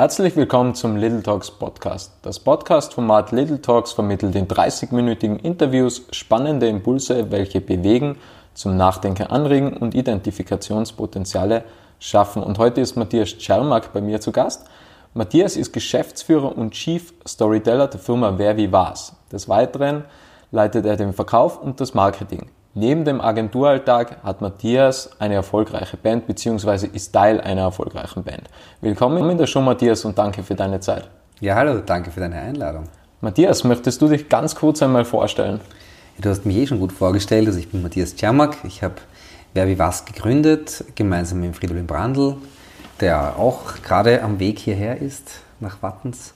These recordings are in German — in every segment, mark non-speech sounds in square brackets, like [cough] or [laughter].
Herzlich willkommen zum Little Talks Podcast. Das Podcast-Format Little Talks vermittelt in 30-minütigen Interviews spannende Impulse, welche bewegen, zum Nachdenken anregen und Identifikationspotenziale schaffen. Und heute ist Matthias Czermak bei mir zu Gast. Matthias ist Geschäftsführer und Chief Storyteller der Firma Wer wie was. Des Weiteren leitet er den Verkauf und das Marketing. Neben dem Agenturalltag hat Matthias eine erfolgreiche Band bzw. ist Teil einer erfolgreichen Band. Willkommen in der Show, Matthias, und danke für deine Zeit. Ja, hallo, danke für deine Einladung. Matthias, möchtest du dich ganz kurz einmal vorstellen? Du hast mich eh schon gut vorgestellt. Also ich bin Matthias Czermak. Ich habe Wer wie was gegründet, gemeinsam mit Fridolin Brandl, der auch gerade am Weg hierher ist, nach Wattens.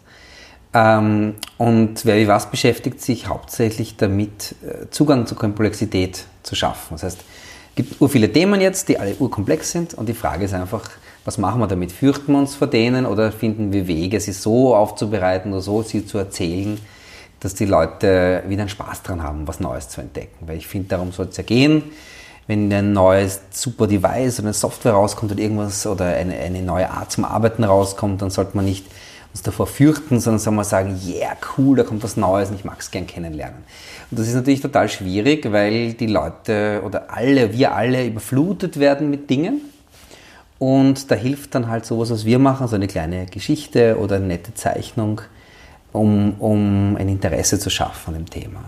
Ähm, und Wer wie was beschäftigt sich hauptsächlich damit, äh, Zugang zur Komplexität zu schaffen. Das heißt, es gibt ur viele Themen jetzt, die alle urkomplex sind und die Frage ist einfach, was machen wir damit? Fürchten wir uns vor denen oder finden wir Wege, sie so aufzubereiten oder so sie zu erzählen, dass die Leute wieder einen Spaß dran haben, was Neues zu entdecken? Weil ich finde, darum soll es ja gehen. Wenn ein neues super Device oder eine Software rauskommt oder irgendwas oder eine, eine neue Art zum Arbeiten rauskommt, dann sollte man nicht uns davor fürchten, sondern sagen wir sagen, yeah, cool, da kommt was Neues und ich mag es gern kennenlernen. Und das ist natürlich total schwierig, weil die Leute oder alle, wir alle überflutet werden mit Dingen. Und da hilft dann halt sowas, was wir machen, so eine kleine Geschichte oder eine nette Zeichnung, um, um ein Interesse zu schaffen an dem Thema.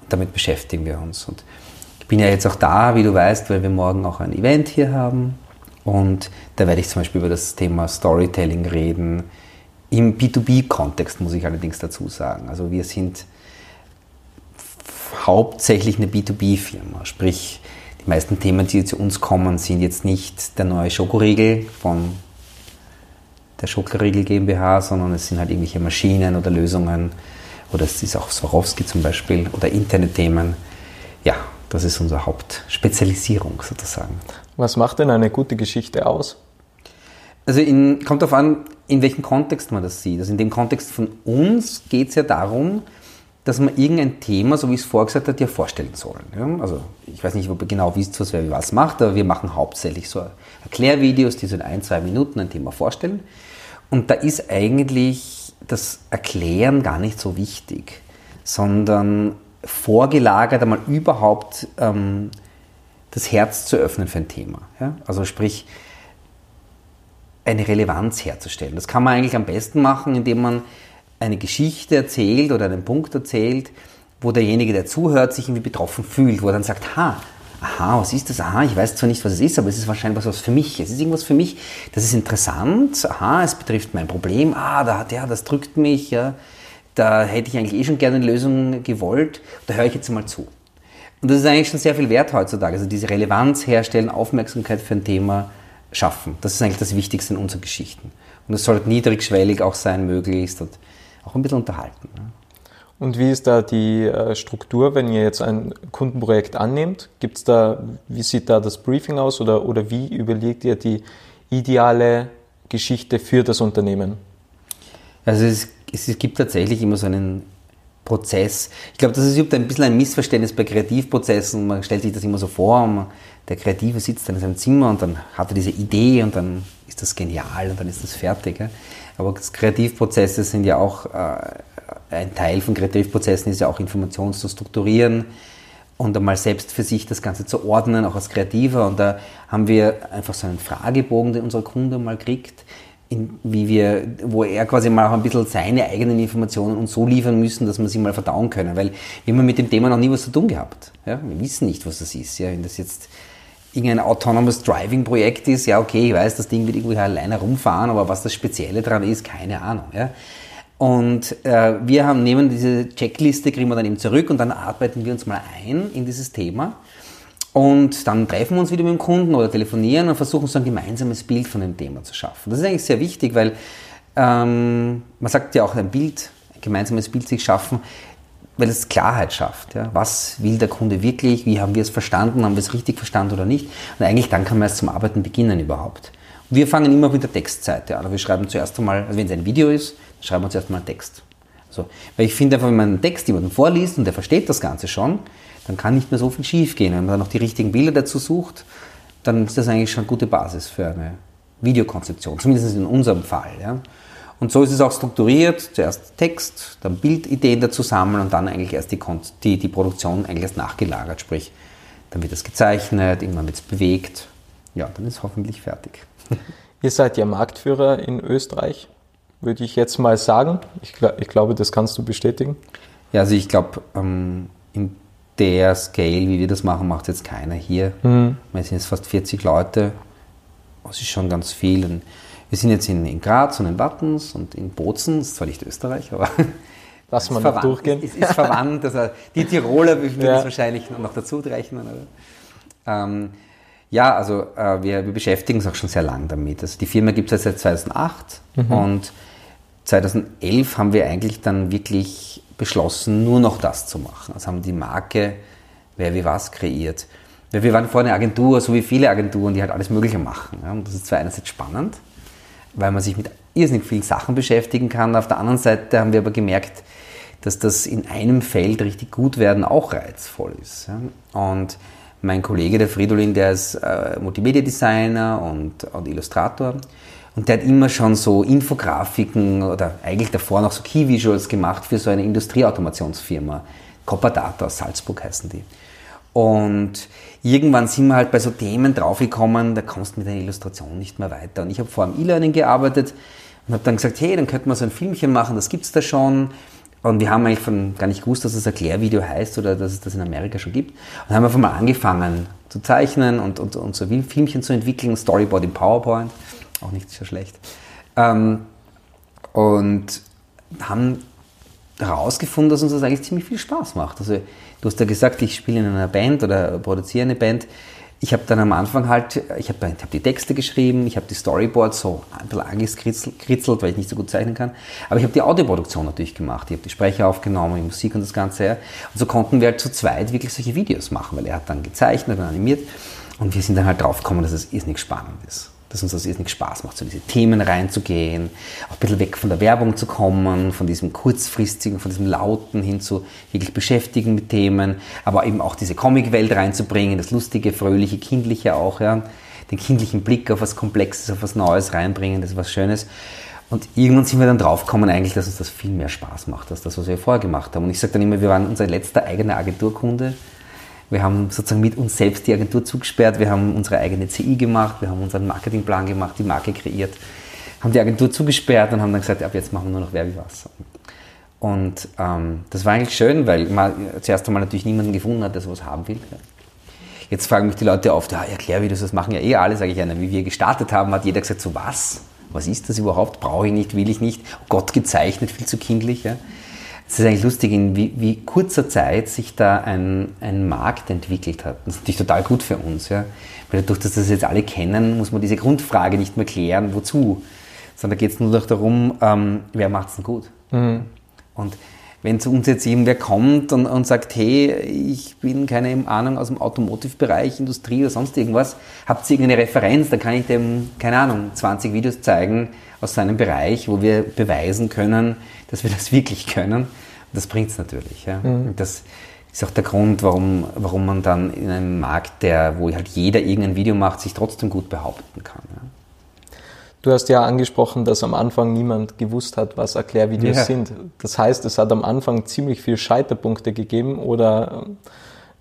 Und damit beschäftigen wir uns. Und ich bin ja jetzt auch da, wie du weißt, weil wir morgen auch ein Event hier haben. Und da werde ich zum Beispiel über das Thema Storytelling reden, im B2B-Kontext muss ich allerdings dazu sagen. Also wir sind hauptsächlich eine B2B-Firma, sprich die meisten Themen, die zu uns kommen, sind jetzt nicht der neue Schokoriegel von der Schokoriegel GmbH, sondern es sind halt irgendwelche Maschinen oder Lösungen oder es ist auch Swarovski zum Beispiel oder interne Themen. Ja, das ist unsere Hauptspezialisierung sozusagen. Was macht denn eine gute Geschichte aus? Also in, kommt darauf an, in welchem Kontext man das sieht. Also in dem Kontext von uns geht es ja darum, dass man irgendein Thema, so wie ich es vorgesagt habe, ja vorstellen soll. Ja? Also ich weiß nicht ob ihr genau wisst, was wer wie was macht, aber wir machen hauptsächlich so Erklärvideos, die so in ein, zwei Minuten ein Thema vorstellen. Und da ist eigentlich das Erklären gar nicht so wichtig, sondern vorgelagert einmal überhaupt ähm, das Herz zu öffnen für ein Thema. Ja? Also sprich, eine Relevanz herzustellen. Das kann man eigentlich am besten machen, indem man eine Geschichte erzählt oder einen Punkt erzählt, wo derjenige, der zuhört, sich irgendwie betroffen fühlt, wo er dann sagt, ha, aha, was ist das? Aha, ich weiß zwar nicht, was es ist, aber es ist wahrscheinlich was für mich. Es ist irgendwas für mich, das ist interessant. Aha, es betrifft mein Problem. Ah, da hat ja, das drückt mich. Ja. Da hätte ich eigentlich eh schon gerne eine Lösung gewollt. Da höre ich jetzt mal zu. Und das ist eigentlich schon sehr viel wert heutzutage. Also diese Relevanz herstellen, Aufmerksamkeit für ein Thema schaffen. Das ist eigentlich das Wichtigste in unseren Geschichten. Und es sollte niedrigschwellig auch sein, möglichst und auch ein bisschen unterhalten. Ne? Und wie ist da die äh, Struktur, wenn ihr jetzt ein Kundenprojekt annehmt? Gibt's da, wie sieht da das Briefing aus oder, oder wie überlegt ihr die ideale Geschichte für das Unternehmen? Also es, es gibt tatsächlich immer so einen Prozess. Ich glaube, das ist überhaupt ein bisschen ein Missverständnis bei Kreativprozessen. Man stellt sich das immer so vor, man, der Kreative sitzt dann in seinem Zimmer und dann hat er diese Idee und dann ist das genial und dann ist das fertig. Aber Kreativprozesse sind ja auch, äh, ein Teil von Kreativprozessen ist ja auch Informationen zu strukturieren und einmal selbst für sich das Ganze zu ordnen, auch als Kreativer. Und da haben wir einfach so einen Fragebogen, den unser Kunde mal kriegt, in, wie wir, wo er quasi mal auch ein bisschen seine eigenen Informationen uns so liefern müssen, dass wir sie mal verdauen können. Weil wir haben mit dem Thema noch nie was zu tun gehabt. Ja? Wir wissen nicht, was das ist. Ja? Wenn das jetzt irgendein Autonomous Driving Projekt ist, ja okay, ich weiß, das Ding wird irgendwie alleine rumfahren, aber was das Spezielle daran ist, keine Ahnung. Ja? Und äh, wir haben, nehmen diese Checkliste, kriegen wir dann eben zurück und dann arbeiten wir uns mal ein in dieses Thema. Und dann treffen wir uns wieder mit dem Kunden oder telefonieren und versuchen so ein gemeinsames Bild von dem Thema zu schaffen. Das ist eigentlich sehr wichtig, weil ähm, man sagt ja auch ein Bild, ein gemeinsames Bild sich schaffen, weil es Klarheit schafft. Ja? Was will der Kunde wirklich? Wie haben wir es verstanden? Haben wir es richtig verstanden oder nicht? Und eigentlich dann kann man erst zum Arbeiten beginnen überhaupt. Und wir fangen immer mit der Textseite an. Wir schreiben zuerst einmal, also wenn es ein Video ist, dann schreiben wir zuerst mal einen Text. Also, weil ich finde einfach, wenn man einen Text jemandem vorliest und der versteht das Ganze schon, dann kann nicht mehr so viel schief gehen. Wenn man dann noch die richtigen Bilder dazu sucht, dann ist das eigentlich schon eine gute Basis für eine Videokonzeption, zumindest in unserem Fall. Ja? Und so ist es auch strukturiert. Zuerst Text, dann Bildideen dazu sammeln und dann eigentlich erst die, die, die Produktion eigentlich erst nachgelagert. Sprich, dann wird es gezeichnet, irgendwann wird es bewegt. Ja, dann ist es hoffentlich fertig. [laughs] Ihr seid ja Marktführer in Österreich, würde ich jetzt mal sagen. Ich, ich glaube, das kannst du bestätigen. Ja, also ich glaube, ähm, in der Scale, wie wir das machen, macht jetzt keiner hier. Mhm. Wir sind jetzt fast 40 Leute. Das ist schon ganz viel. Und wir sind jetzt in, in Graz und in Wattens und in Bozen. Das ist zwar nicht Österreich, aber [laughs] Lass mal noch durchgehen. Ist, ist, ist verwandt. Also die Tiroler würden ja. das wahrscheinlich noch dazu rechnen. Ähm, ja, also äh, wir, wir, beschäftigen uns auch schon sehr lange damit. Also die Firma gibt es seit 2008 mhm. und 2011 haben wir eigentlich dann wirklich beschlossen, nur noch das zu machen. Also haben die Marke Wer wie was kreiert. Weil wir waren vorher eine Agentur, so wie viele Agenturen, die halt alles Mögliche machen. Ja? Und das ist zwar einerseits spannend, weil man sich mit irrsinnig vielen Sachen beschäftigen kann. Auf der anderen Seite haben wir aber gemerkt, dass das in einem Feld richtig gut werden auch reizvoll ist. Ja? Und mein Kollege, der Fridolin, der ist äh, Multimedia-Designer und, und Illustrator. Und der hat immer schon so Infografiken oder eigentlich davor noch so Key-Visuals gemacht für so eine Industrieautomationsfirma. Copper Data aus Salzburg heißen die. Und irgendwann sind wir halt bei so Themen draufgekommen, da kommst du mit einer Illustration nicht mehr weiter. Und ich habe vor am E-Learning gearbeitet und habe dann gesagt, hey, dann könnten wir so ein Filmchen machen, das gibt es da schon. Und wir haben eigentlich von, gar nicht gewusst, dass das Erklärvideo heißt oder dass es das in Amerika schon gibt. Und haben einfach mal angefangen zu zeichnen und, und, und so Filmchen zu entwickeln, Storyboard in PowerPoint, auch nicht so schlecht. Ähm, und haben herausgefunden, dass uns das eigentlich ziemlich viel Spaß macht. Also du hast ja gesagt, ich spiele in einer Band oder produziere eine Band. Ich habe dann am Anfang halt, ich habe hab die Texte geschrieben, ich habe die Storyboards so ein bisschen angekritzelt, weil ich nicht so gut zeichnen kann. Aber ich habe die Audioproduktion natürlich gemacht. Ich habe die Sprecher aufgenommen, die Musik und das Ganze. Ja. Und so konnten wir halt zu zweit wirklich solche Videos machen, weil er hat dann gezeichnet und animiert. Und wir sind dann halt drauf gekommen, dass es irrsinnig spannend ist dass uns das irrsinnig Spaß macht, so diese Themen reinzugehen, auch ein bisschen weg von der Werbung zu kommen, von diesem kurzfristigen, von diesem Lauten hin zu wirklich beschäftigen mit Themen, aber eben auch diese Comicwelt reinzubringen, das lustige, fröhliche, kindliche auch, ja, den kindlichen Blick auf was Komplexes, auf was Neues reinbringen, das ist was Schönes. Und irgendwann sind wir dann draufgekommen eigentlich, dass uns das viel mehr Spaß macht, als das, was wir vorher gemacht haben. Und ich sage dann immer, wir waren unser letzter eigener Agenturkunde wir haben sozusagen mit uns selbst die Agentur zugesperrt, wir haben unsere eigene CI gemacht, wir haben unseren Marketingplan gemacht, die Marke kreiert, haben die Agentur zugesperrt und haben dann gesagt, ab jetzt machen wir nur noch wer wie was. Und ähm, das war eigentlich schön, weil man zuerst einmal natürlich niemanden gefunden hat, der sowas haben will. Jetzt fragen mich die Leute oft, ja, erklär, wie du das machen ja eh alle, sage ich einer. Wie wir gestartet haben, hat jeder gesagt, so was? Was ist das überhaupt? Brauche ich nicht, will ich nicht. Gott gezeichnet, viel zu kindlich. Ja? Es ist eigentlich lustig, in wie, wie, kurzer Zeit sich da ein, ein Markt entwickelt hat. Das ist natürlich total gut für uns. Ja? Weil dadurch, dass das jetzt alle kennen, muss man diese Grundfrage nicht mehr klären, wozu. Sondern da geht es nur noch darum, ähm, wer macht es denn gut. Mhm. Und wenn zu uns jetzt irgendwer kommt und, und sagt, hey, ich bin keine Ahnung aus dem Automotive-Bereich, Industrie oder sonst irgendwas, habt ihr irgendeine Referenz, dann kann ich dem, keine Ahnung, 20 Videos zeigen aus seinem Bereich, wo wir beweisen können, dass wir das wirklich können. Und das bringt es natürlich. Ja. Mhm. Das ist auch der Grund, warum, warum man dann in einem Markt, der, wo halt jeder irgendein Video macht, sich trotzdem gut behaupten kann. Ja. Du hast ja angesprochen, dass am Anfang niemand gewusst hat, was Erklärvideos ja. sind. Das heißt, es hat am Anfang ziemlich viel Scheiterpunkte gegeben oder ähm,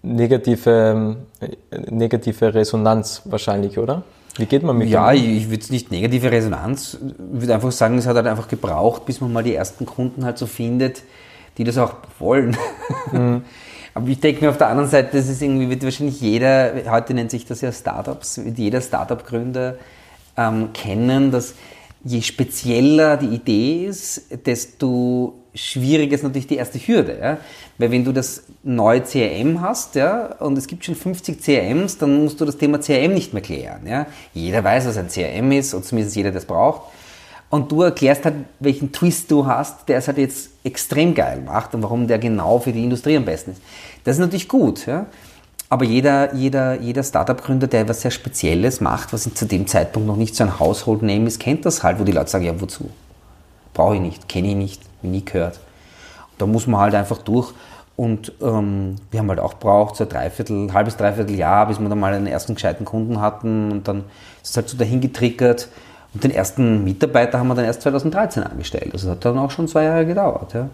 negative, äh, negative Resonanz wahrscheinlich, oder? Wie geht man mit Ja, dem? ich würde es nicht negative Resonanz, ich würde einfach sagen, es hat halt einfach gebraucht, bis man mal die ersten Kunden halt so findet, die das auch wollen. Mhm. [laughs] Aber ich denke mir auf der anderen Seite, das ist irgendwie, wird wahrscheinlich jeder, heute nennt sich das ja Startups, wird jeder Startup-Gründer ähm, kennen, dass je spezieller die Idee ist, desto schwieriger ist natürlich die erste Hürde. Ja? Weil wenn du das neue CRM hast ja, und es gibt schon 50 CRMs, dann musst du das Thema CRM nicht mehr klären. Ja? Jeder weiß, was ein CRM ist und zumindest jeder das braucht. Und du erklärst halt, welchen Twist du hast, der es halt jetzt extrem geil macht und warum der genau für die Industrie am besten ist. Das ist natürlich gut. Ja? Aber jeder, jeder, jeder Startup-Gründer, der etwas sehr Spezielles macht, was zu dem Zeitpunkt noch nicht so ein Household-Name ist, kennt das halt, wo die Leute sagen, ja, wozu? Brauche ich nicht, kenne ich nicht, nie gehört. Da muss man halt einfach durch. Und ähm, wir haben halt auch braucht so ein Dreiviertel, halbes, dreiviertel Jahr, bis wir dann mal einen ersten gescheiten Kunden hatten. Und dann ist es halt so dahin getriggert. Und den ersten Mitarbeiter haben wir dann erst 2013 angestellt. Also das hat dann auch schon zwei Jahre gedauert. Ja.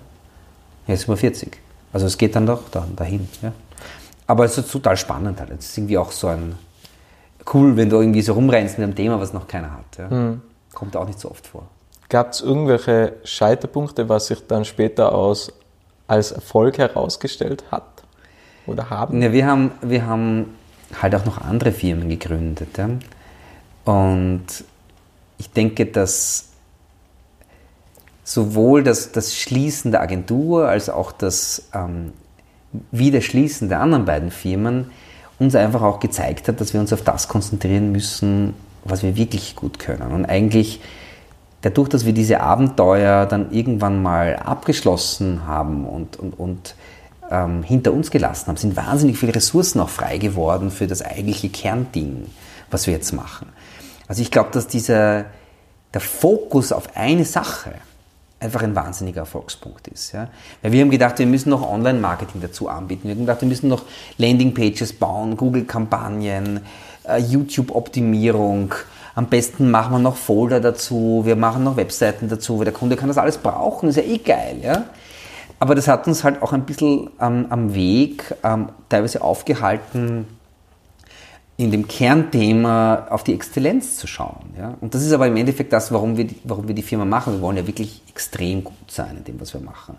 Jetzt sind wir 40. Also es geht dann doch dann dahin. Ja. Aber es ist total spannend halt. Es ist irgendwie auch so ein cool, wenn du irgendwie so rumrennst mit einem Thema, was noch keiner hat. Ja. Mhm. Kommt auch nicht so oft vor. Gab es irgendwelche Scheiterpunkte, was sich dann später aus, als Erfolg herausgestellt hat? Oder haben? Ja, wir haben, wir haben halt auch noch andere Firmen gegründet. Ja. Und ich denke, dass sowohl das, das Schließen der Agentur als auch das ähm, Wiederschließen der anderen beiden Firmen uns einfach auch gezeigt hat, dass wir uns auf das konzentrieren müssen, was wir wirklich gut können. Und eigentlich dadurch, dass wir diese Abenteuer dann irgendwann mal abgeschlossen haben und, und, und ähm, hinter uns gelassen haben, sind wahnsinnig viele Ressourcen auch frei geworden für das eigentliche Kernding, was wir jetzt machen. Also ich glaube, dass dieser, der Fokus auf eine Sache einfach ein wahnsinniger Erfolgspunkt ist. Ja? Weil wir haben gedacht, wir müssen noch Online-Marketing dazu anbieten. Wir haben gedacht, wir müssen noch Landing-Pages bauen, Google-Kampagnen, äh, YouTube-Optimierung. Am besten machen wir noch Folder dazu, wir machen noch Webseiten dazu, weil der Kunde kann das alles brauchen, ist ja eh geil. Ja? Aber das hat uns halt auch ein bisschen ähm, am Weg ähm, teilweise aufgehalten, in dem Kernthema auf die Exzellenz zu schauen. Ja? Und das ist aber im Endeffekt das, warum wir, warum wir die Firma machen. Wir wollen ja wirklich extrem gut sein in dem, was wir machen.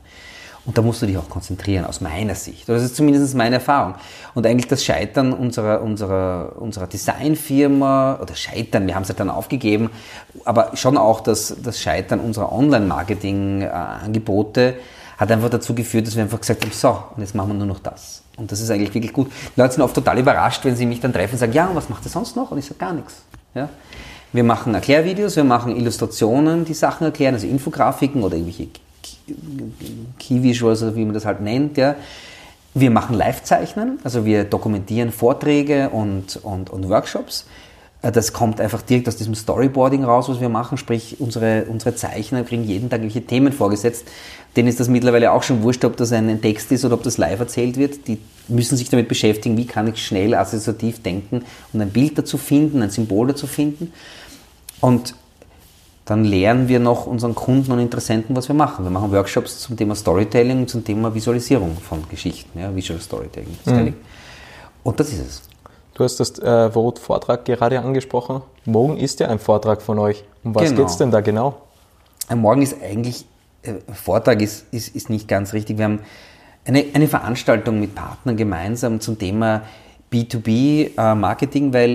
Und da musst du dich auch konzentrieren, aus meiner Sicht. Das ist zumindest meine Erfahrung. Und eigentlich das Scheitern unserer, unserer, unserer Designfirma, oder Scheitern, wir haben es halt dann aufgegeben, aber schon auch das, das Scheitern unserer Online-Marketing-Angebote hat einfach dazu geführt, dass wir einfach gesagt haben, so, und jetzt machen wir nur noch das. Und das ist eigentlich wirklich gut. Die Leute sind oft total überrascht, wenn sie mich dann treffen und sagen, ja, und was macht ihr sonst noch? Und ich sage gar nichts. Ja? Wir machen Erklärvideos, wir machen Illustrationen, die Sachen erklären, also Infografiken oder irgendwelche Key Visuals oder wie man das halt nennt. Ja. Wir machen Live-Zeichnen, also wir dokumentieren Vorträge und, und, und Workshops. Äh, das kommt einfach direkt aus diesem Storyboarding raus, was wir machen. Sprich, unsere, unsere Zeichner kriegen jeden Tag irgendwelche Themen vorgesetzt denen ist das mittlerweile auch schon wurscht, ob das ein Text ist oder ob das live erzählt wird. Die müssen sich damit beschäftigen, wie kann ich schnell assoziativ denken und ein Bild dazu finden, ein Symbol dazu finden. Und dann lernen wir noch unseren Kunden und Interessenten, was wir machen. Wir machen Workshops zum Thema Storytelling und zum Thema Visualisierung von Geschichten, ja, Visual Storytelling. Mhm. Und das ist es. Du hast das äh, Wort Vortrag gerade angesprochen. Morgen ist ja ein Vortrag von euch. Um was genau. geht es denn da genau? Morgen ist eigentlich äh, Vortrag ist, ist, ist nicht ganz richtig. Wir haben eine, eine Veranstaltung mit Partnern gemeinsam zum Thema B2B-Marketing, äh, weil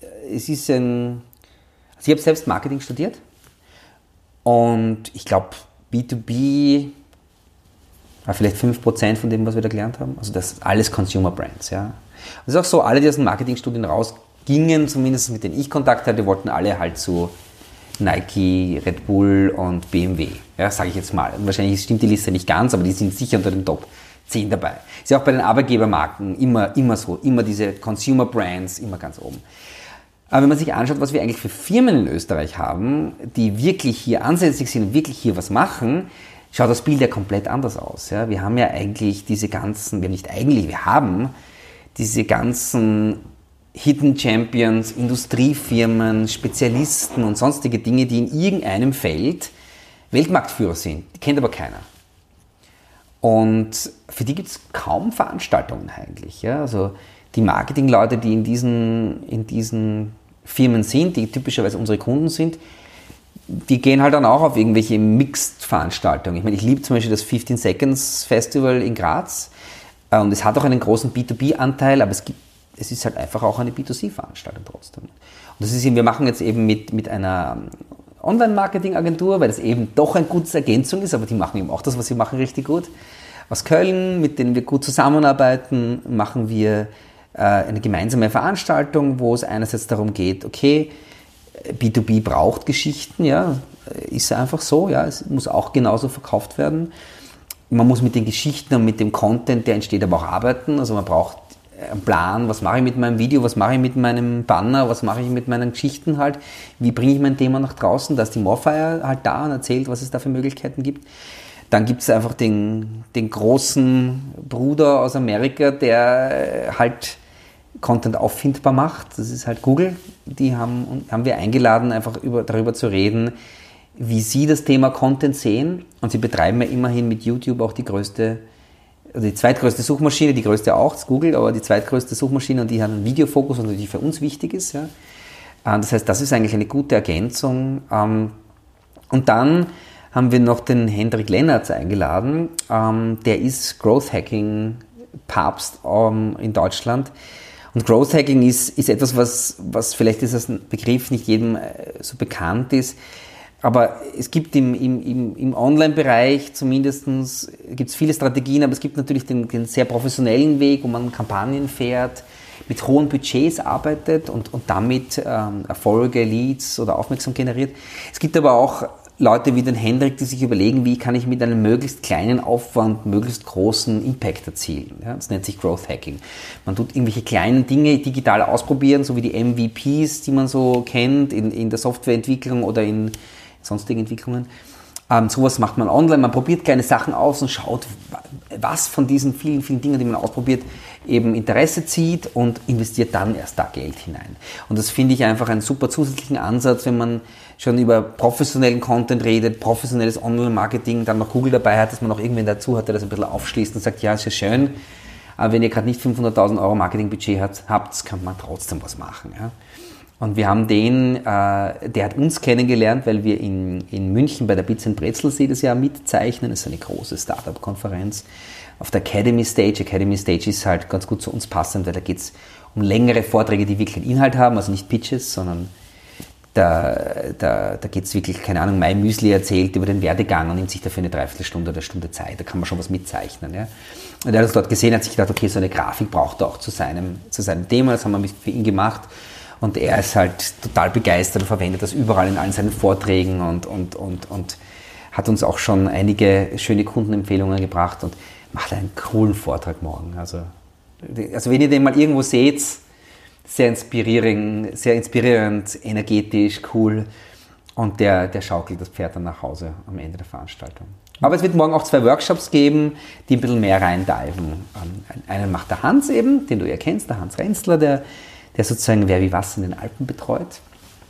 äh, es ist ein. Also ich habe selbst Marketing studiert und ich glaube, B2B war vielleicht 5% von dem, was wir da gelernt haben. Also das alles Consumer Brands. Ja. Das ist auch so, alle, die aus den Marketingstudien rausgingen, zumindest mit denen ich Kontakt hatte, wollten alle halt so Nike, Red Bull und BMW. Ja, sage ich jetzt mal. wahrscheinlich stimmt die Liste nicht ganz, aber die sind sicher unter den Top 10 dabei. Ist ja auch bei den Arbeitgebermarken immer, immer so. Immer diese Consumer Brands, immer ganz oben. Aber wenn man sich anschaut, was wir eigentlich für Firmen in Österreich haben, die wirklich hier ansässig sind wirklich hier was machen, schaut das Bild ja komplett anders aus. Ja? Wir haben ja eigentlich diese ganzen, wir haben nicht eigentlich, wir haben diese ganzen Hidden Champions, Industriefirmen, Spezialisten und sonstige Dinge, die in irgendeinem Feld Weltmarktführer sind. Die kennt aber keiner. Und für die gibt es kaum Veranstaltungen eigentlich. Ja? Also die Marketingleute, die in diesen, in diesen Firmen sind, die typischerweise unsere Kunden sind, die gehen halt dann auch auf irgendwelche Mixed-Veranstaltungen. Ich meine, ich liebe zum Beispiel das 15 Seconds Festival in Graz und es hat auch einen großen B2B-Anteil, aber es gibt es ist halt einfach auch eine B2C-Veranstaltung trotzdem. Und das ist eben, wir machen jetzt eben mit, mit einer Online-Marketing-Agentur, weil das eben doch eine gute Ergänzung ist, aber die machen eben auch das, was sie machen, richtig gut. Aus Köln, mit denen wir gut zusammenarbeiten, machen wir äh, eine gemeinsame Veranstaltung, wo es einerseits darum geht, okay, B2B braucht Geschichten, ja, ist einfach so, ja, es muss auch genauso verkauft werden. Man muss mit den Geschichten und mit dem Content, der entsteht, aber auch arbeiten. Also man braucht einen Plan, was mache ich mit meinem Video, was mache ich mit meinem Banner, was mache ich mit meinen Geschichten halt, wie bringe ich mein Thema nach draußen, da ist die Morfire halt da und erzählt, was es da für Möglichkeiten gibt. Dann gibt es einfach den, den großen Bruder aus Amerika, der halt Content auffindbar macht. Das ist halt Google. Die haben, haben wir eingeladen, einfach über, darüber zu reden, wie sie das Thema Content sehen. Und sie betreiben ja immerhin mit YouTube auch die größte, also die zweitgrößte Suchmaschine, die größte auch, das Google, aber die zweitgrößte Suchmaschine und die hat einen Videofokus, und die für uns wichtig ist. Ja. Äh, das heißt, das ist eigentlich eine gute Ergänzung. Ähm, und dann haben wir noch den Hendrik Lennartz eingeladen. Ähm, der ist Growth Hacking Papst ähm, in Deutschland. Und Growth Hacking ist, ist etwas, was, was vielleicht ist das ein Begriff nicht jedem äh, so bekannt ist. Aber es gibt im, im, im Online-Bereich zumindest gibt's viele Strategien, aber es gibt natürlich den, den, sehr professionellen Weg, wo man Kampagnen fährt, mit hohen Budgets arbeitet und, und damit ähm, Erfolge, Leads oder Aufmerksamkeit generiert. Es gibt aber auch Leute wie den Hendrik, die sich überlegen, wie kann ich mit einem möglichst kleinen Aufwand möglichst großen Impact erzielen. Ja, das nennt sich Growth Hacking. Man tut irgendwelche kleinen Dinge digital ausprobieren, so wie die MVPs, die man so kennt in, in der Softwareentwicklung oder in sonstigen Entwicklungen. Ähm, sowas macht man online, man probiert kleine Sachen aus und schaut, was von diesen vielen, vielen Dingen, die man ausprobiert, eben Interesse zieht und investiert dann erst da Geld hinein. Und das finde ich einfach einen super zusätzlichen Ansatz, wenn man schon über professionellen Content redet, professionelles Online-Marketing, dann noch Google dabei hat, dass man noch irgendwen dazu hat, der das ein bisschen aufschließt und sagt, ja, ist ja schön, aber wenn ihr gerade nicht 500.000 Euro Marketingbudget habt, habt, kann man trotzdem was machen. Ja? Und wir haben den, äh, der hat uns kennengelernt, weil wir in, in München bei der Bits Brezels jedes Jahr mitzeichnen. Das ist eine große Startup-Konferenz auf der Academy Stage. Academy Stage ist halt ganz gut zu uns passend, weil da geht es um längere Vorträge, die wirklich einen Inhalt haben, also nicht Pitches, sondern da, da, da geht es wirklich, keine Ahnung, mein Müsli erzählt über den Werdegang und nimmt sich dafür eine Dreiviertelstunde oder eine Stunde Zeit. Da kann man schon was mitzeichnen. Ja. Und er hat uns dort gesehen, hat sich gedacht, okay, so eine Grafik braucht er auch zu seinem, zu seinem Thema. Das haben wir für ihn gemacht. Und er ist halt total begeistert und verwendet das überall in allen seinen Vorträgen und, und, und, und hat uns auch schon einige schöne Kundenempfehlungen gebracht und macht einen coolen Vortrag morgen. Also, also wenn ihr den mal irgendwo seht, sehr inspirierend, sehr inspirierend, energetisch, cool. Und der, der schaukelt das Pferd dann nach Hause am Ende der Veranstaltung. Aber es wird morgen auch zwei Workshops geben, die ein bisschen mehr reindiven. Einen macht der Hans eben, den du ja kennst, der Hans Renzler, der, der sozusagen Wer wie was in den Alpen betreut,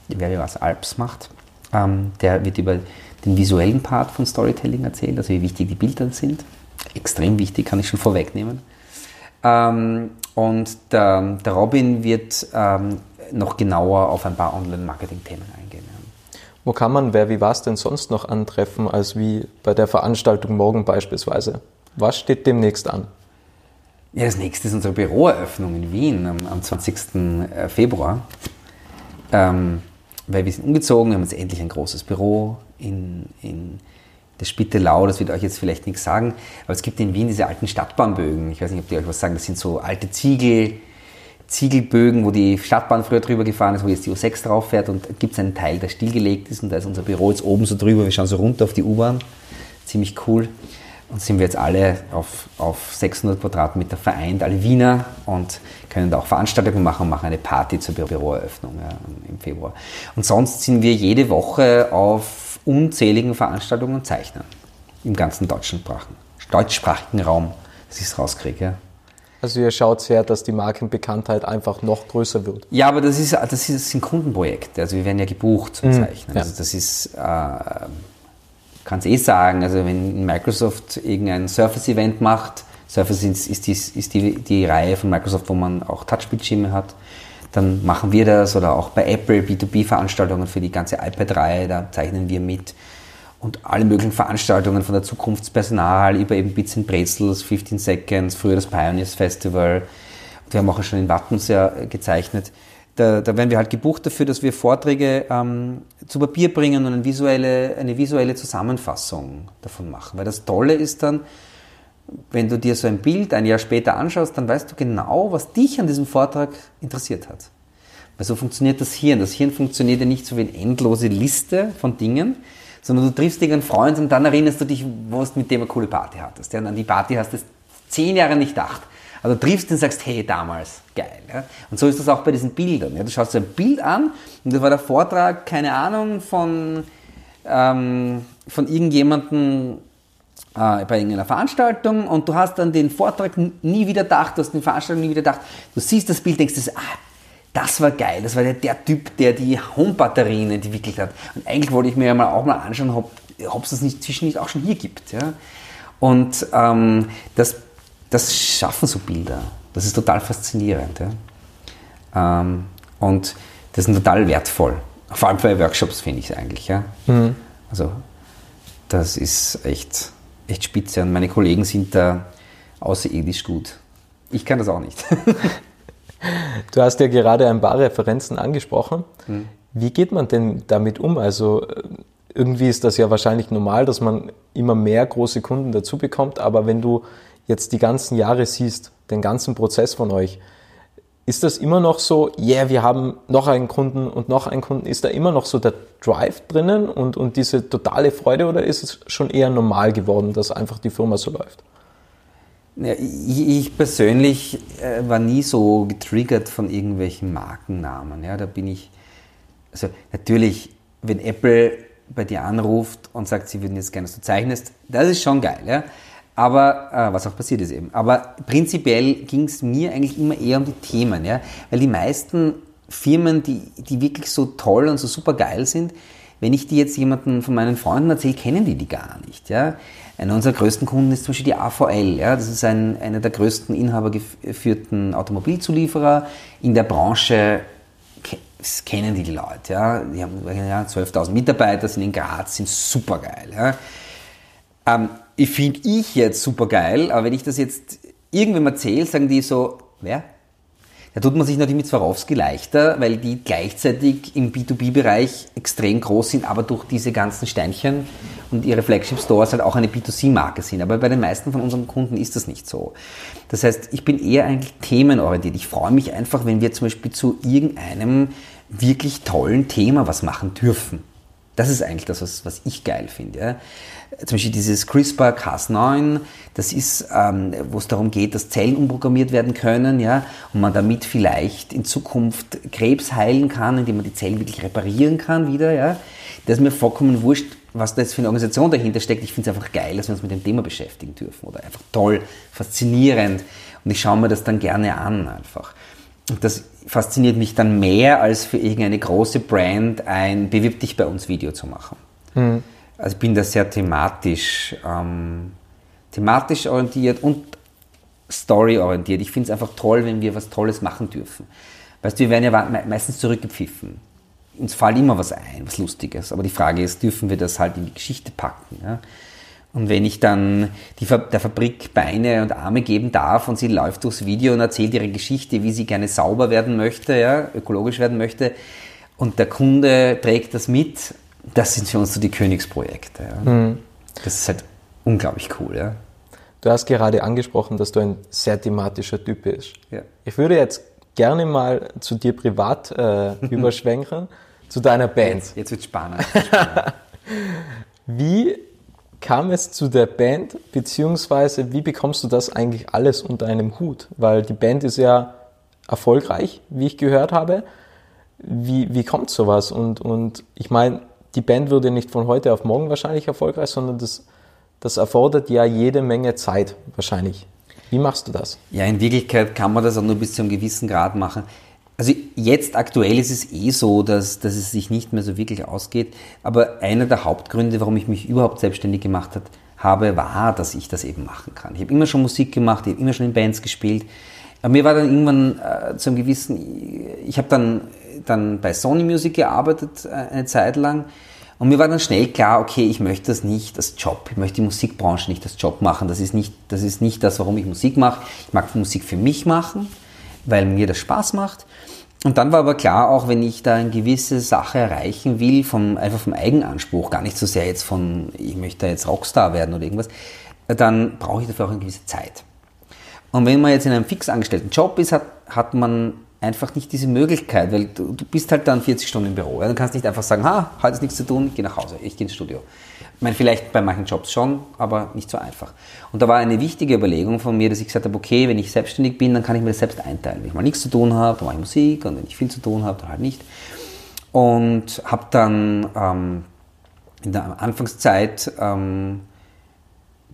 Wer wie was Alps macht. Ähm, der wird über den visuellen Part von Storytelling erzählen, also wie wichtig die Bilder sind. Extrem wichtig, kann ich schon vorwegnehmen. Ähm, und der, der Robin wird ähm, noch genauer auf ein paar Online-Marketing-Themen eingehen. Ja. Wo kann man Wer wie was denn sonst noch antreffen, als wie bei der Veranstaltung morgen beispielsweise? Was steht demnächst an? Ja, das nächste ist unsere Büroeröffnung in Wien am, am 20. Äh, Februar. Ähm, weil wir sind umgezogen, wir haben jetzt endlich ein großes Büro in, in das Spittelau, das wird euch jetzt vielleicht nichts sagen, aber es gibt in Wien diese alten Stadtbahnbögen. Ich weiß nicht, ob die euch was sagen. Das sind so alte Ziegel, Ziegelbögen, wo die Stadtbahn früher drüber gefahren ist, wo jetzt die U6 drauf fährt und gibt es einen Teil, der stillgelegt ist und da ist unser Büro jetzt oben so drüber. Wir schauen so runter auf die U-Bahn. Ziemlich cool. Und sind wir jetzt alle auf, auf 600 Quadratmeter vereint, alle Wiener und können da auch Veranstaltungen machen und machen eine Party zur Büroeröffnung ja, im Februar. Und sonst sind wir jede Woche auf unzähligen Veranstaltungen zeichnen. Im ganzen deutschsprachigen, deutschsprachigen Raum, dass ich es rauskriege. Ja. Also ihr schaut sehr, dass die Markenbekanntheit einfach noch größer wird. Ja, aber das ist, das ist, das sind Kundenprojekte. Also wir werden ja gebucht zum mhm. Zeichnen. Also das ist, äh, kann es eh sagen, also wenn Microsoft irgendein Surface-Event macht, Surface ist, ist, die, ist die, die Reihe von Microsoft, wo man auch Touchbildschirme hat, dann machen wir das oder auch bei Apple B2B-Veranstaltungen für die ganze iPad-Reihe, da zeichnen wir mit. Und alle möglichen Veranstaltungen von der Zukunftspersonal über eben Bits and Brezels, 15 Seconds, früher das Pioneers Festival. Wir haben auch schon in Wattens ja gezeichnet. Da, da werden wir halt gebucht dafür, dass wir Vorträge ähm, zu Papier bringen und eine visuelle, eine visuelle Zusammenfassung davon machen. Weil das Tolle ist dann, wenn du dir so ein Bild ein Jahr später anschaust, dann weißt du genau, was dich an diesem Vortrag interessiert hat. Weil so funktioniert das Hirn. Das Hirn funktioniert ja nicht so wie eine endlose Liste von Dingen, sondern du triffst dich einen Freund und dann erinnerst du dich, wo du mit dem eine coole Party hattest. Ja, und an die Party hast du zehn Jahre nicht gedacht. Also triffst und sagst, hey, damals, geil. Ja? Und so ist das auch bei diesen Bildern. Ja? Du schaust dir ein Bild an und das war der Vortrag, keine Ahnung, von, ähm, von irgendjemandem, äh, bei irgendeiner Veranstaltung und du hast dann den Vortrag nie wieder gedacht, du hast den Veranstaltung nie wieder gedacht, du siehst das Bild, denkst, das, ah, das war geil, das war der, der Typ, der die Home-Batterien entwickelt hat. Und eigentlich wollte ich mir ja mal auch mal anschauen, ob es das nicht zwischen nicht auch schon hier gibt. Ja? Und ähm, das, das schaffen so Bilder. Das ist total faszinierend. Ja? Ähm, und das ist total wertvoll. Vor allem bei Workshops finde ich es eigentlich. Ja? Mhm. Also das ist echt, echt spitze und meine Kollegen sind da außerirdisch gut. Ich kann das auch nicht. [laughs] du hast ja gerade ein paar Referenzen angesprochen. Mhm. Wie geht man denn damit um? Also irgendwie ist das ja wahrscheinlich normal, dass man immer mehr große Kunden dazu bekommt, aber wenn du jetzt die ganzen Jahre siehst, den ganzen Prozess von euch, ist das immer noch so, yeah, wir haben noch einen Kunden und noch einen Kunden? Ist da immer noch so der Drive drinnen und, und diese totale Freude oder ist es schon eher normal geworden, dass einfach die Firma so läuft? Ja, ich, ich, persönlich äh, war nie so getriggert von irgendwelchen Markennamen. Ja, da bin ich, also natürlich, wenn Apple bei dir anruft und sagt, sie würden jetzt gerne, dass du zeichnest, das ist schon geil. Ja? Aber, äh, was auch passiert ist eben. Aber prinzipiell ging es mir eigentlich immer eher um die Themen, ja. Weil die meisten Firmen, die, die wirklich so toll und so super geil sind, wenn ich die jetzt jemanden von meinen Freunden erzähle, kennen die die gar nicht, ja. Einer unserer größten Kunden ist zum Beispiel die AVL, ja. Das ist ein, einer der größten inhabergeführten Automobilzulieferer in der Branche kennen die Leute, ja. Die haben ja, 12.000 Mitarbeiter, sind in Graz, sind super geil, ja. Ähm, ich finde ich jetzt super geil, aber wenn ich das jetzt irgendwem erzähle, sagen die so, wer? Da tut man sich natürlich mit Swarovski leichter, weil die gleichzeitig im B2B-Bereich extrem groß sind, aber durch diese ganzen Steinchen und ihre Flagship-Stores halt auch eine B2C-Marke sind. Aber bei den meisten von unseren Kunden ist das nicht so. Das heißt, ich bin eher eigentlich themenorientiert. Ich freue mich einfach, wenn wir zum Beispiel zu irgendeinem wirklich tollen Thema was machen dürfen. Das ist eigentlich das, was, was ich geil finde. Ja. Zum Beispiel dieses CRISPR-Cas9, das ist, ähm, wo es darum geht, dass Zellen umprogrammiert werden können, ja, und man damit vielleicht in Zukunft Krebs heilen kann, indem man die Zellen wirklich reparieren kann wieder, ja. Das ist mir vollkommen wurscht, was da jetzt für eine Organisation dahinter steckt. Ich finde es einfach geil, dass wir uns mit dem Thema beschäftigen dürfen oder einfach toll, faszinierend. Und ich schaue mir das dann gerne an einfach. Und das fasziniert mich dann mehr, als für irgendeine große Brand ein Bewirb dich bei uns Video zu machen. Mhm. Also ich bin da sehr thematisch, ähm, thematisch orientiert und story orientiert. Ich finde es einfach toll, wenn wir was Tolles machen dürfen. Weißt du, wir werden ja meistens zurückgepfiffen. Uns fällt immer was ein, was Lustiges. Aber die Frage ist, dürfen wir das halt in die Geschichte packen? Ja? Und wenn ich dann die, der Fabrik Beine und Arme geben darf und sie läuft durchs Video und erzählt ihre Geschichte, wie sie gerne sauber werden möchte, ja, ökologisch werden möchte, und der Kunde trägt das mit, das sind für uns so die Königsprojekte. Ja. Mhm. Das ist halt unglaublich cool. Ja. Du hast gerade angesprochen, dass du ein sehr thematischer Typ bist. Ja. Ich würde jetzt gerne mal zu dir privat äh, [laughs] überschwenken, zu deiner Band. Jetzt, jetzt wird spannend. [laughs] Wie kam es zu der Band, beziehungsweise wie bekommst du das eigentlich alles unter einem Hut? Weil die Band ist ja erfolgreich, wie ich gehört habe. Wie, wie kommt sowas? Und, und ich meine, die Band würde nicht von heute auf morgen wahrscheinlich erfolgreich, sondern das, das erfordert ja jede Menge Zeit wahrscheinlich. Wie machst du das? Ja, in Wirklichkeit kann man das auch nur bis zu einem gewissen Grad machen. Also jetzt aktuell ist es eh so, dass, dass es sich nicht mehr so wirklich ausgeht. Aber einer der Hauptgründe, warum ich mich überhaupt selbstständig gemacht hat, habe, war, dass ich das eben machen kann. Ich habe immer schon Musik gemacht, ich habe immer schon in Bands gespielt. Aber mir war dann irgendwann äh, zu einem gewissen, ich habe dann, dann bei Sony Music gearbeitet äh, eine Zeit lang. Und mir war dann schnell klar, okay, ich möchte das nicht als Job, ich möchte die Musikbranche nicht als Job machen. Das ist nicht das, ist nicht das warum ich Musik mache. Ich mag Musik für mich machen, weil mir das Spaß macht. Und dann war aber klar, auch wenn ich da eine gewisse Sache erreichen will, vom, einfach vom Eigenanspruch, gar nicht so sehr jetzt von, ich möchte jetzt Rockstar werden oder irgendwas, dann brauche ich dafür auch eine gewisse Zeit. Und wenn man jetzt in einem fix angestellten Job ist, hat, hat man einfach nicht diese Möglichkeit, weil du, du bist halt dann 40 Stunden im Büro. Ja? Du kannst nicht einfach sagen, ha, heute ist nichts zu tun, ich gehe nach Hause, ich gehe ins Studio. Ich meine, vielleicht bei manchen Jobs schon, aber nicht so einfach. Und da war eine wichtige Überlegung von mir, dass ich gesagt habe, okay, wenn ich selbstständig bin, dann kann ich mir das selbst einteilen. Wenn ich mal nichts zu tun habe, dann mache ich Musik und wenn ich viel zu tun habe, dann halt nicht. Und habe dann ähm, in der Anfangszeit ähm,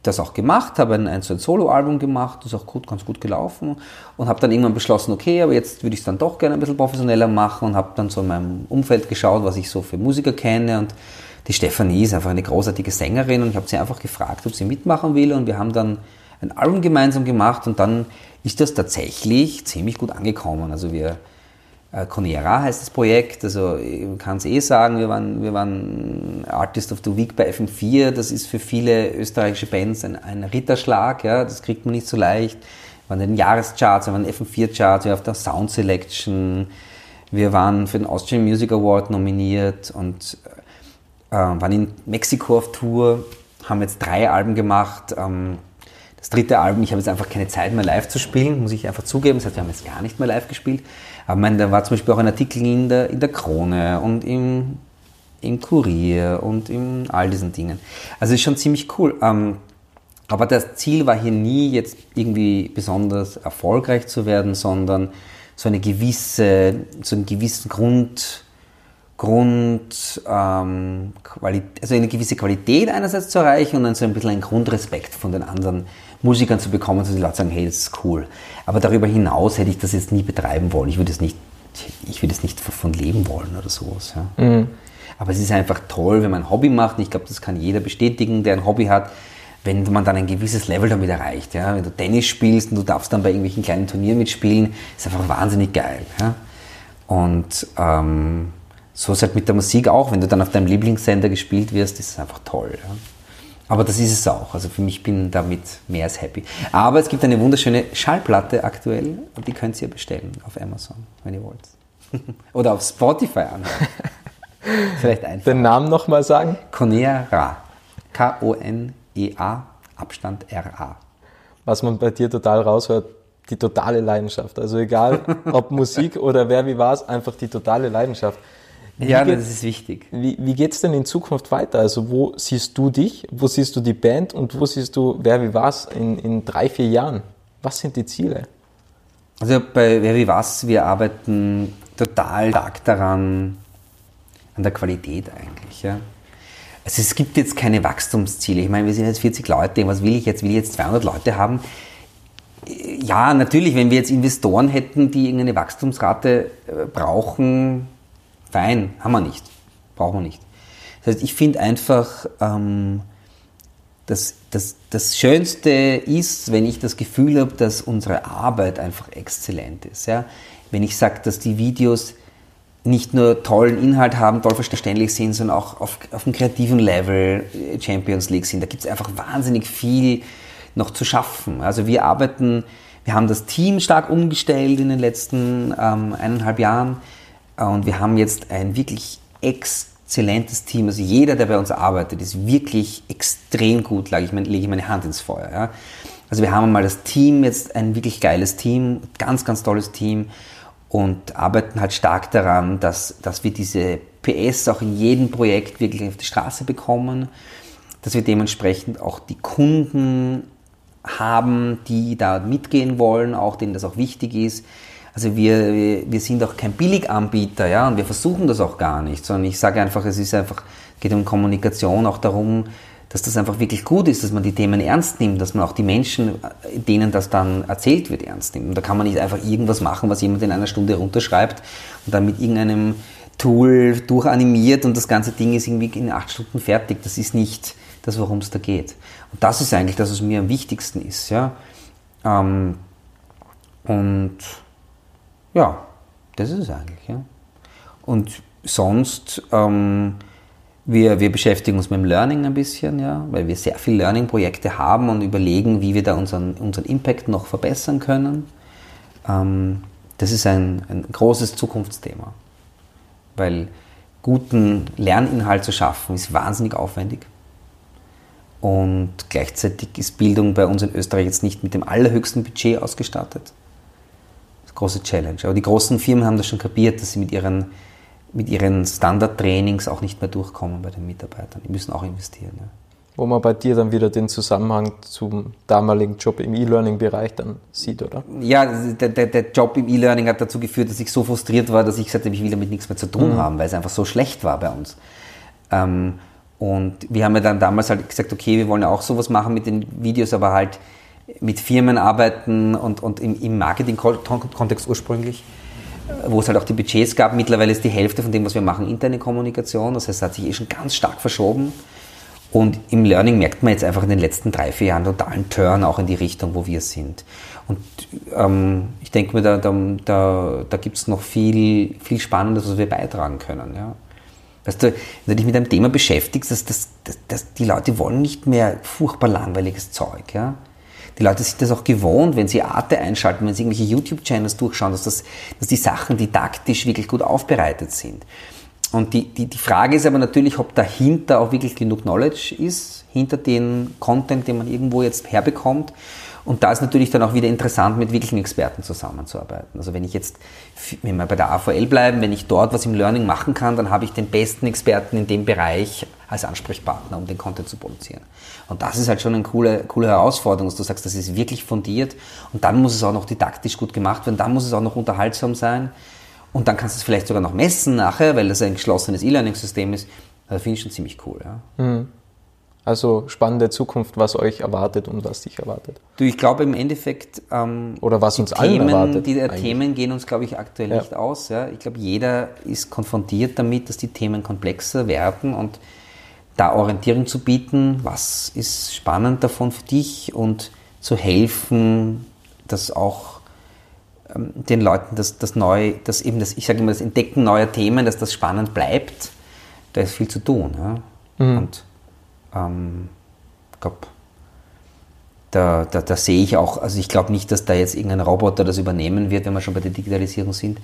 das auch gemacht, habe ein, ein, so ein Solo-Album gemacht, das ist auch gut, ganz gut gelaufen und habe dann irgendwann beschlossen, okay, aber jetzt würde ich es dann doch gerne ein bisschen professioneller machen und habe dann so in meinem Umfeld geschaut, was ich so für Musiker kenne und die Stefanie ist einfach eine großartige Sängerin und ich habe sie einfach gefragt, ob sie mitmachen will und wir haben dann ein Album gemeinsam gemacht und dann ist das tatsächlich ziemlich gut angekommen. Also wir äh, Conera heißt das Projekt, also man kann es eh sagen, wir waren, wir waren Artist of the Week bei FM4, das ist für viele österreichische Bands ein, ein Ritterschlag, ja, das kriegt man nicht so leicht. Wir waren in den Jahrescharts, wir waren in den FM4-Charts, wir waren auf der Sound Selection, wir waren für den Austrian Music Award nominiert und äh, waren in Mexiko auf Tour, haben jetzt drei Alben gemacht. Ähm, das dritte Album, ich habe jetzt einfach keine Zeit mehr live zu spielen, muss ich einfach zugeben. Das heißt, wir haben jetzt gar nicht mehr live gespielt. Aber mein, da war zum Beispiel auch ein Artikel in der, in der Krone und im, im Kurier und in all diesen Dingen. Also ist schon ziemlich cool. Ähm, aber das Ziel war hier nie jetzt irgendwie besonders erfolgreich zu werden, sondern so eine gewisse, so einen gewissen Grund, Grund, ähm, also eine gewisse Qualität einerseits zu erreichen und dann so ein bisschen einen Grundrespekt von den anderen Musikern zu bekommen, dass die Leute sagen, hey, das ist cool. Aber darüber hinaus hätte ich das jetzt nie betreiben wollen. Ich würde es nicht, ich würde es nicht von leben wollen oder sowas. Ja. Mhm. Aber es ist einfach toll, wenn man ein Hobby macht. Und ich glaube, das kann jeder bestätigen, der ein Hobby hat, wenn man dann ein gewisses Level damit erreicht. Ja. Wenn du Tennis spielst und du darfst dann bei irgendwelchen kleinen Turnieren mitspielen, ist einfach wahnsinnig geil. Ja. Und ähm, so ist halt mit der Musik auch, wenn du dann auf deinem Lieblingssender gespielt wirst, ist es einfach toll. Ja. Aber das ist es auch. Also für mich bin damit mehr als happy. Aber es gibt eine wunderschöne Schallplatte aktuell und die könnt ihr bestellen auf Amazon, wenn ihr wollt. [laughs] Oder auf Spotify anhören. [laughs] Vielleicht einfach. Den Namen nochmal sagen? Conea K-O-N-E-A, Abstand R-A. Was man bei dir total raushört, die totale Leidenschaft. Also egal, ob [laughs] Musik oder wer wie war es, einfach die totale Leidenschaft. Wie ja, geht, das ist wichtig. Wie, wie geht es denn in Zukunft weiter? Also wo siehst du dich, wo siehst du die Band und wo siehst du Wer wie was in, in drei, vier Jahren? Was sind die Ziele? Also bei Wer wie was, wir arbeiten total stark daran, an der Qualität eigentlich. Ja. Also es gibt jetzt keine Wachstumsziele. Ich meine, wir sind jetzt 40 Leute. Was will ich jetzt? Will ich jetzt 200 Leute haben? Ja, natürlich, wenn wir jetzt Investoren hätten, die irgendeine Wachstumsrate äh, brauchen, Fein, haben wir nicht. Brauchen wir nicht. Das heißt, ich finde einfach, ähm, dass, dass das Schönste ist, wenn ich das Gefühl habe, dass unsere Arbeit einfach exzellent ist. Ja? Wenn ich sage, dass die Videos nicht nur tollen Inhalt haben, toll verständlich sind, sondern auch auf, auf einem kreativen Level äh, Champions League sind. Da gibt es einfach wahnsinnig viel noch zu schaffen. Also wir arbeiten, wir haben das Team stark umgestellt in den letzten ähm, eineinhalb Jahren. Und wir haben jetzt ein wirklich exzellentes Team. Also jeder, der bei uns arbeitet, ist wirklich extrem gut, lege ich, lege ich meine Hand ins Feuer. Ja. Also wir haben mal das Team, jetzt ein wirklich geiles Team, ganz, ganz tolles Team und arbeiten halt stark daran, dass, dass wir diese PS auch in jedem Projekt wirklich auf die Straße bekommen, dass wir dementsprechend auch die Kunden haben, die da mitgehen wollen, auch denen das auch wichtig ist. Also wir, wir sind auch kein Billiganbieter, ja, und wir versuchen das auch gar nicht, sondern ich sage einfach, es ist einfach, geht um Kommunikation, auch darum, dass das einfach wirklich gut ist, dass man die Themen ernst nimmt, dass man auch die Menschen, denen das dann erzählt wird, ernst nimmt. Und da kann man nicht einfach irgendwas machen, was jemand in einer Stunde runterschreibt und dann mit irgendeinem Tool durchanimiert und das ganze Ding ist irgendwie in acht Stunden fertig. Das ist nicht das, worum es da geht. Und das ist eigentlich das, was mir am wichtigsten ist. Ja? Ähm, und ja, das ist es eigentlich. Ja. Und sonst, ähm, wir, wir beschäftigen uns mit dem Learning ein bisschen, ja, weil wir sehr viele Learning-Projekte haben und überlegen, wie wir da unseren, unseren Impact noch verbessern können. Ähm, das ist ein, ein großes Zukunftsthema, weil guten Lerninhalt zu schaffen, ist wahnsinnig aufwendig. Und gleichzeitig ist Bildung bei uns in Österreich jetzt nicht mit dem allerhöchsten Budget ausgestattet große Challenge. Aber die großen Firmen haben das schon kapiert, dass sie mit ihren, mit ihren Standardtrainings auch nicht mehr durchkommen bei den Mitarbeitern. Die müssen auch investieren. Ja. Wo man bei dir dann wieder den Zusammenhang zum damaligen Job im E-Learning-Bereich dann sieht, oder? Ja, der, der, der Job im E-Learning hat dazu geführt, dass ich so frustriert war, dass ich gesagt habe, ich will damit nichts mehr zu tun mhm. haben, weil es einfach so schlecht war bei uns. Ähm, Und wir haben ja dann damals halt gesagt, okay, wir wollen ja auch sowas machen mit den Videos, aber halt mit Firmen arbeiten und, und im, im Marketing-Kontext ursprünglich, wo es halt auch die Budgets gab. Mittlerweile ist die Hälfte von dem, was wir machen, interne Kommunikation. Das heißt, es hat sich eh schon ganz stark verschoben. Und im Learning merkt man jetzt einfach in den letzten drei, vier Jahren totalen Turn auch in die Richtung, wo wir sind. Und ähm, ich denke mir, da, da, da, da gibt es noch viel, viel Spannendes, was wir beitragen können. Ja. Weißt du, wenn du dich mit einem Thema beschäftigst, dass, dass, dass, dass die Leute wollen nicht mehr furchtbar langweiliges Zeug. Ja? Die Leute sind das auch gewohnt, wenn sie Arte einschalten, wenn sie irgendwelche YouTube-Channels durchschauen, dass, das, dass die Sachen didaktisch wirklich gut aufbereitet sind. Und die, die, die Frage ist aber natürlich, ob dahinter auch wirklich genug Knowledge ist, hinter den Content, den man irgendwo jetzt herbekommt. Und da ist natürlich dann auch wieder interessant, mit wirklichen Experten zusammenzuarbeiten. Also wenn ich jetzt, wenn wir bei der AVL bleiben, wenn ich dort was im Learning machen kann, dann habe ich den besten Experten in dem Bereich als Ansprechpartner, um den Content zu produzieren. Und das ist halt schon eine coole, coole Herausforderung, dass du sagst, das ist wirklich fundiert und dann muss es auch noch didaktisch gut gemacht werden, dann muss es auch noch unterhaltsam sein und dann kannst du es vielleicht sogar noch messen nachher, weil das ein geschlossenes E-Learning-System ist. Das finde ich schon ziemlich cool. Ja. Mhm. Also spannende Zukunft, was euch erwartet und was dich erwartet. Du, ich glaube im Endeffekt. Ähm, Oder was uns allen Themen, erwartet. Die eigentlich. Themen gehen uns, glaube ich, aktuell ja. nicht aus. Ja? Ich glaube, jeder ist konfrontiert damit, dass die Themen komplexer werden und da Orientierung zu bieten, was ist spannend davon für dich und zu helfen, dass auch ähm, den Leuten das, das neu, das eben das, ich sage immer, das Entdecken neuer Themen, dass das spannend bleibt, da ist viel zu tun. Ja? Mhm. Und ähm, glaube, da, da, da sehe ich auch, also ich glaube nicht, dass da jetzt irgendein Roboter das übernehmen wird, wenn wir schon bei der Digitalisierung sind,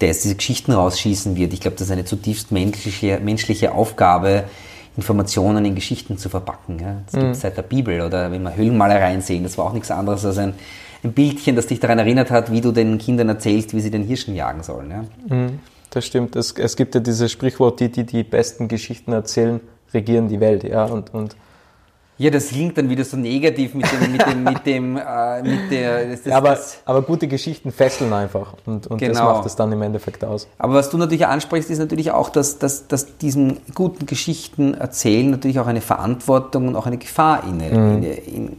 der jetzt diese Geschichten rausschießen wird. Ich glaube, das ist eine zutiefst menschliche, menschliche Aufgabe, Informationen in Geschichten zu verpacken. Ja. Das mhm. gibt es seit der Bibel oder wenn wir Höhlenmalereien sehen, das war auch nichts anderes als ein, ein Bildchen, das dich daran erinnert hat, wie du den Kindern erzählst, wie sie den Hirschen jagen sollen. Ja. Mhm. Das stimmt. Es, es gibt ja dieses Sprichwort, die, die die besten Geschichten erzählen, regieren die Welt, ja, und, und ja, das klingt dann wieder so negativ mit dem, mit dem, mit dem, [laughs] äh, mit der. Das, das, aber, das, aber gute Geschichten fesseln einfach und, und genau. das macht es dann im Endeffekt aus. Aber was du natürlich ansprichst, ist natürlich auch, dass, dass, dass diesen guten Geschichten erzählen natürlich auch eine Verantwortung und auch eine Gefahr inne, mhm. inne, in,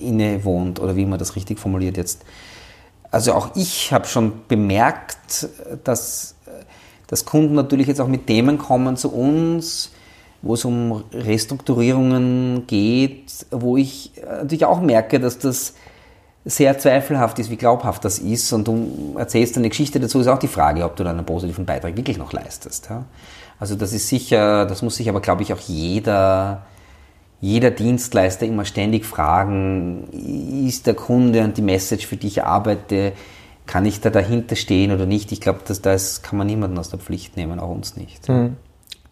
inne wohnt oder wie man das richtig formuliert jetzt. Also auch ich habe schon bemerkt, dass, dass Kunden natürlich jetzt auch mit Themen kommen zu uns, wo es um Restrukturierungen geht, wo ich natürlich auch merke, dass das sehr zweifelhaft ist, wie glaubhaft das ist. Und du erzählst eine Geschichte dazu, ist auch die Frage, ob du dann einen positiven Beitrag wirklich noch leistest. Ja? Also das ist sicher, das muss sich aber, glaube ich, auch jeder, jeder Dienstleister immer ständig fragen, ist der Kunde und die Message, für die ich arbeite, kann ich da dahinter stehen oder nicht? Ich glaube, das, das kann man niemanden aus der Pflicht nehmen, auch uns nicht. Mhm,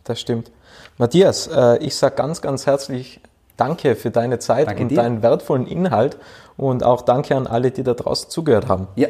das stimmt. Matthias, äh, ich sage ganz, ganz herzlich Danke für deine Zeit danke und dir. deinen wertvollen Inhalt und auch danke an alle, die da draußen zugehört haben. Ja,